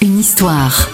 Une histoire.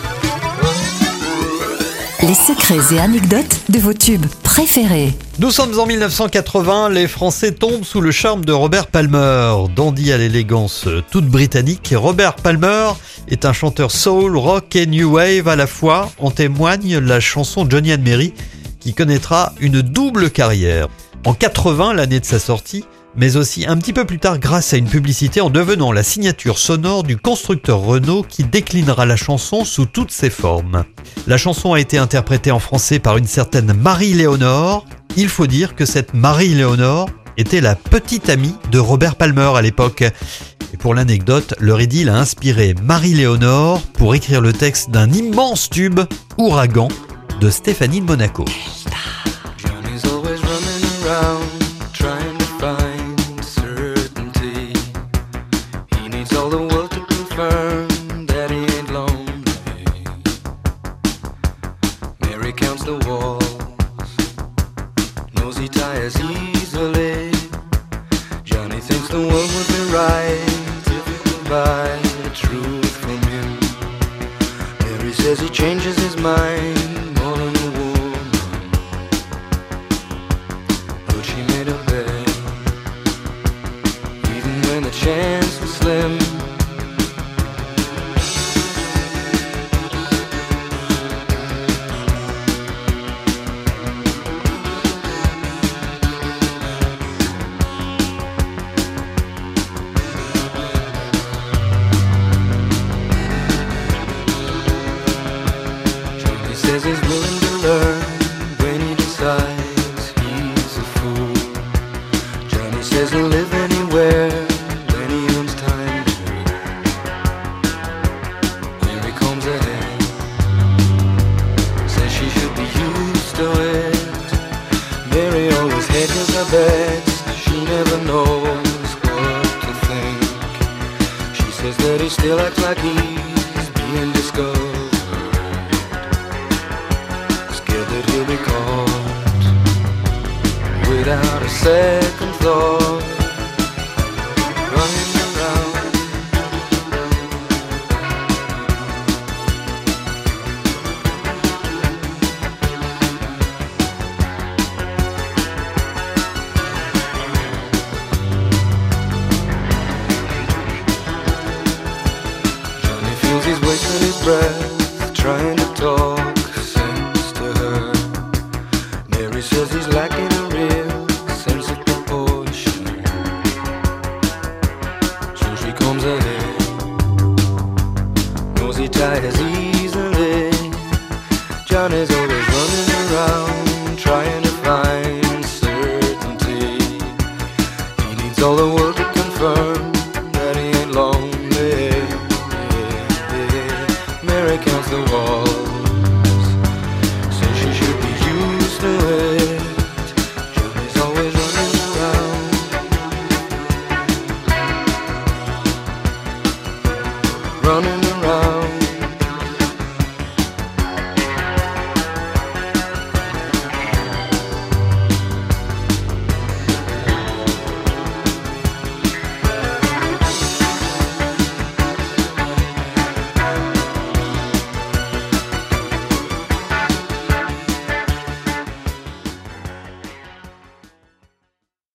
Les secrets et anecdotes de vos tubes préférés. Nous sommes en 1980, les Français tombent sous le charme de Robert Palmer. Dandy à l'élégance toute britannique, Robert Palmer est un chanteur soul, rock et new wave à la fois. En témoigne la chanson Johnny and Mary qui connaîtra une double carrière. En 80, l'année de sa sortie, mais aussi un petit peu plus tard grâce à une publicité en devenant la signature sonore du constructeur Renault qui déclinera la chanson sous toutes ses formes. La chanson a été interprétée en français par une certaine Marie-Léonore. Il faut dire que cette Marie-Léonore était la petite amie de Robert Palmer à l'époque. Et pour l'anecdote, leur idylle a inspiré Marie-Léonore pour écrire le texte d'un immense tube, Ouragan, de Stéphanie de Monaco. All the world to confirm that he ain't lonely. Mary counts the walls, knows he tires easily. Johnny thinks the world would be right if he could buy the truth from him. Mary says he changes his mind says that he still acts like he's being discovered. Scared that he'll be caught without a second thought. Breath trying to talk sense to her. Mary says he's lacking a real sense of proportion. So she comes ahead, knows he tires easily. Johnny's always running around trying to find certainty. He needs all the world to confirm running